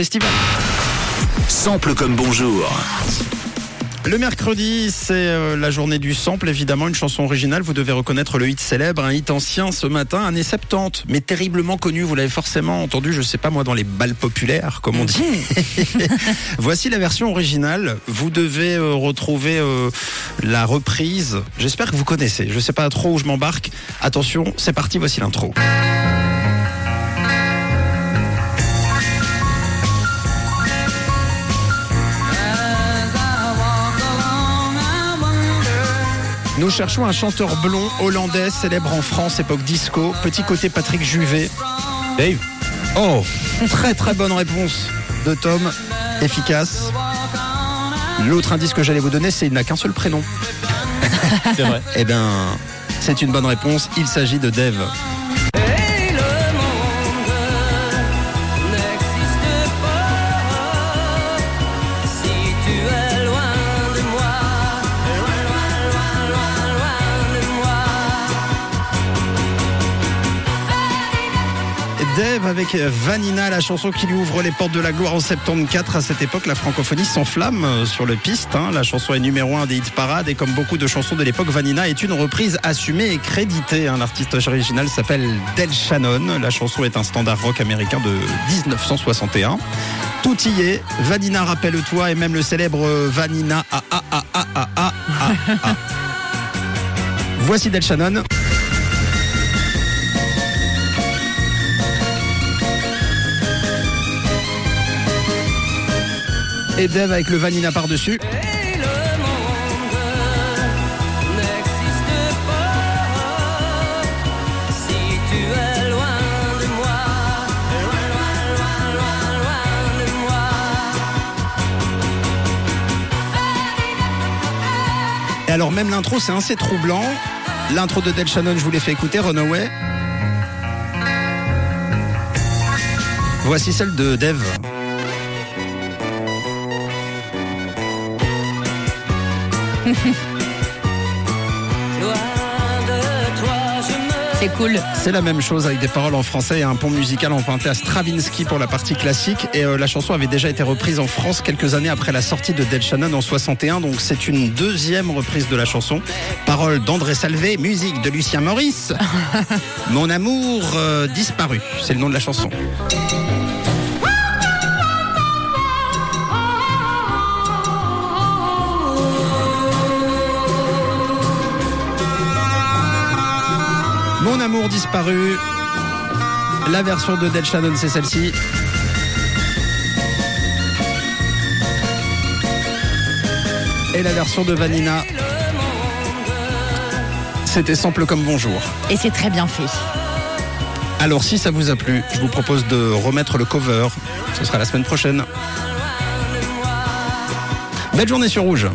Festival. Sample comme bonjour. Le mercredi, c'est euh, la journée du sample, évidemment, une chanson originale. Vous devez reconnaître le hit célèbre, un hit ancien ce matin, années 70, mais terriblement connu. Vous l'avez forcément entendu, je sais pas moi, dans les balles populaires, comme on dit. Voici la version originale. Vous devez euh, retrouver euh, la reprise. J'espère que vous connaissez. Je sais pas trop où je m'embarque. Attention, c'est parti, voici l'intro. Nous cherchons un chanteur blond hollandais célèbre en France, époque disco. Petit côté Patrick Juvet. Dave. Oh, très très bonne réponse de Tom. Efficace. L'autre indice que j'allais vous donner, c'est qu'il n'a qu'un seul prénom. C'est vrai. Eh bien, c'est une bonne réponse. Il s'agit de Dave. Avec Vanina, la chanson qui lui ouvre les portes de la gloire en 74. À cette époque, la francophonie s'enflamme euh, sur le piste. hein. La chanson est numéro un des hit parades et comme beaucoup de chansons de l'époque, Vanina est une reprise assumée et créditée. hein. L'artiste original s'appelle Del Shannon. La chanson est un standard rock américain de 1961. Tout y est. Vanina, rappelle-toi, et même le célèbre Vanina. Ah, ah, ah. Voici Del Shannon. Et Dave avec le Vanina par-dessus. Et alors même l'intro c'est assez troublant. L'intro de Del Shannon, je vous l'ai fait écouter, Runaway. Voici celle de Dave. C'est cool. C'est la même chose avec des paroles en français et un pont musical emprunté à Stravinsky pour la partie classique. Et euh, la chanson avait déjà été reprise en France quelques années après la sortie de Del Shannon en 61. Donc c'est une deuxième reprise de la chanson. Paroles d'André Salvé, musique de Lucien Maurice. Mon amour euh, disparu, c'est le nom de la chanson. Mon amour disparu. La version de Del Shannon, c'est celle-ci. Et la version de Vanina, c'était simple comme bonjour. Et c'est très bien fait. Alors si ça vous a plu, je vous propose de remettre le cover. Ce sera la semaine prochaine. Belle journée sur Rouge.